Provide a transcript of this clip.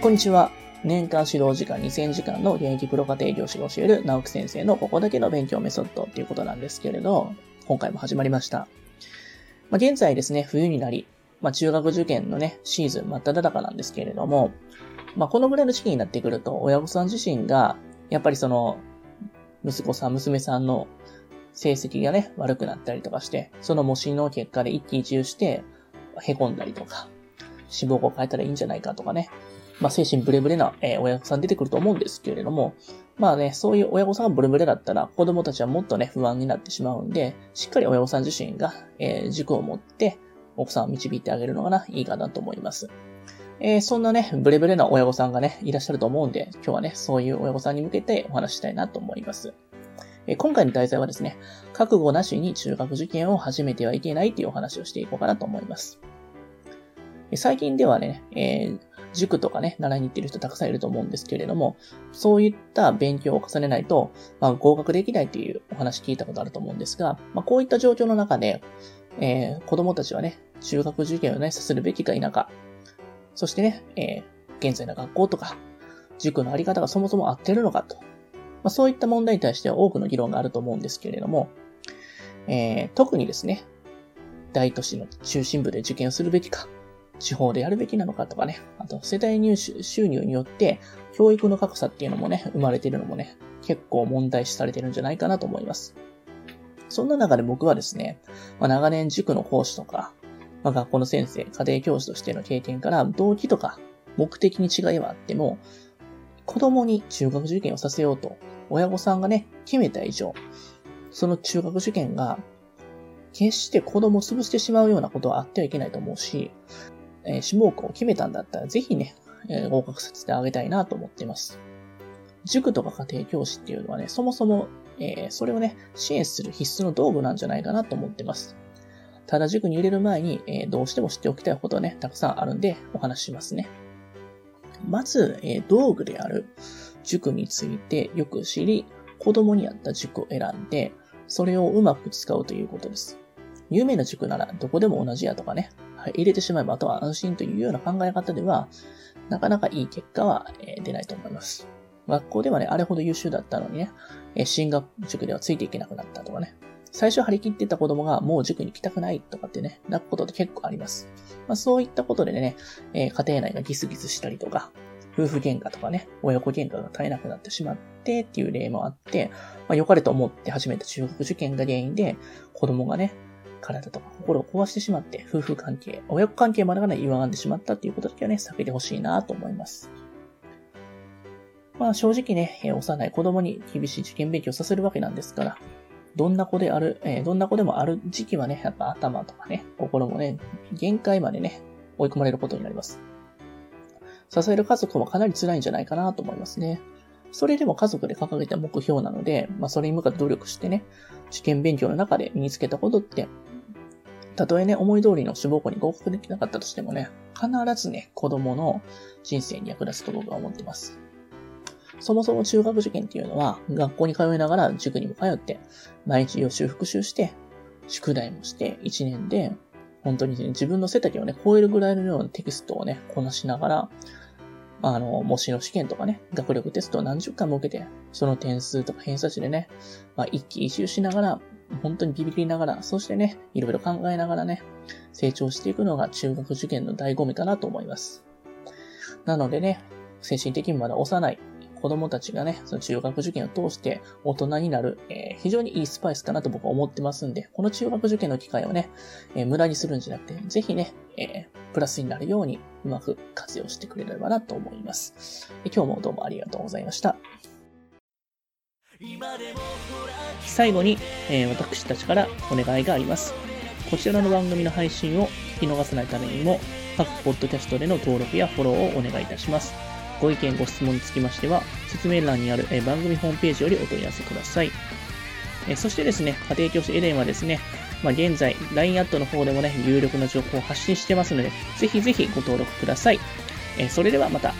こんにちは。年間指導時間2000時間の現役プロ家庭教師が教える直樹先生のここだけの勉強メソッドっていうことなんですけれど、今回も始まりました。まあ、現在ですね、冬になり、まあ、中学受験のね、シーズン真っ只中なんですけれども、まあ、このぐらいの時期になってくると、親御さん自身が、やっぱりその、息子さん、娘さんの成績がね、悪くなったりとかして、その模試の結果で一喜一憂して、凹んだりとか、志望校変えたらいいんじゃないかとかね、まあ、精神ブレブレな、え、親御さん出てくると思うんですけれども、まあね、そういう親御さんがブレブレだったら、子供たちはもっとね、不安になってしまうんで、しっかり親御さん自身が、えー、軸を持って、奥さんを導いてあげるのがな、いいかなと思います。えー、そんなね、ブレブレな親御さんがね、いらっしゃると思うんで、今日はね、そういう親御さんに向けてお話したいなと思います。えー、今回の題材はですね、覚悟なしに中学受験を始めてはいけないというお話をしていこうかなと思います。最近ではね、えー、塾とかね、習いに行ってる人たくさんいると思うんですけれども、そういった勉強を重ねないと、まあ、合格できないというお話聞いたことあると思うんですが、まあ、こういった状況の中で、えー、子供たちはね、中学受験をね、させるべきか否か、そしてね、えー、現在の学校とか、塾のあり方がそもそも合ってるのかと、まあ、そういった問題に対しては多くの議論があると思うんですけれども、えー、特にですね、大都市の中心部で受験をするべきか、地方でやるべきなのかとかね、あと世帯入手収入によって教育の格差っていうのもね、生まれてるのもね、結構問題視されてるんじゃないかなと思います。そんな中で僕はですね、まあ、長年塾の講師とか、まあ、学校の先生、家庭教師としての経験から動機とか目的に違いはあっても、子供に中学受験をさせようと、親御さんがね、決めた以上、その中学受験が決して子供を潰してしまうようなことはあってはいけないと思うし、え、志望校を決めたんだったら、ぜひね、え、合格させてあげたいなと思っています。塾とか家庭教師っていうのはね、そもそも、え、それをね、支援する必須の道具なんじゃないかなと思ってます。ただ塾に入れる前に、え、どうしても知っておきたいことはね、たくさんあるんで、お話ししますね。まず、え、道具である塾についてよく知り、子供に合った塾を選んで、それをうまく使うということです。有名な塾ならどこでも同じやとかね、入れてしまえばあとは安心というような考え方では、なかなかいい結果は、出ないと思います。学校ではね、あれほど優秀だったのにね、え進学塾ではついていけなくなったとかね、最初張り切ってた子供がもう塾に来たくないとかってね、泣くことって結構あります。まあ、そういったことでね、え家庭内がギスギスしたりとか、夫婦喧嘩とかね、親子喧嘩が絶えなくなってしまってっていう例もあって、まあ、良かれと思って始めた中学受験が原因で、子供がね、体とか心を壊してしまって、夫婦関係、親子関係までがね、歪んでしまったっていうことだけはね、避けてほしいなと思います。まあ正直ね、幼い子供に厳しい受験勉強させるわけなんですから、どんな子である、えー、どんな子でもある時期はね、やっぱ頭とかね、心もね、限界までね、追い込まれることになります。支える家族もかなり辛いんじゃないかなと思いますね。それでも家族で掲げた目標なので、まあそれに向かって努力してね、受験勉強の中で身につけたことって、たとえね、思い通りの志望校に合格できなかったとしてもね、必ずね、子供の人生に役立つと僕は思ってます。そもそも中学受験っていうのは、学校に通いながら塾にも通って、毎日予習復習して、宿題もして、1年で、本当にね、自分の背丈をね、超えるぐらいのようなテキストをね、こなしながら、あの、模試の試験とかね、学力テストを何十回も受けて、その点数とか偏差値でね、まあ、一喜一憂しながら、本当にビビりながら、そしてね、いろいろ考えながらね、成長していくのが中学受験の醍醐味かなと思います。なのでね、精神的にまだ幼い子供たちがね、その中学受験を通して大人になる、えー、非常にいいスパイスかなと僕は思ってますんで、この中学受験の機会をね、えー、無駄にするんじゃなくて、ぜひね、えー、プラスになるようにうまく活用してくれればなと思います。今日もどうもありがとうございました。最後に、えー、私たちからお願いがあります。こちらの番組の配信を聞き逃さないためにも、各ポッドキャストでの登録やフォローをお願いいたします。ご意見、ご質問につきましては、説明欄にある、え番組ホームページよりお問い合わせください。えそしてですね、家庭教師エレンはですね、まあ、現在、LINE アットの方でもね、有力な情報を発信してますので、ぜひぜひご登録ください。えそれではまた。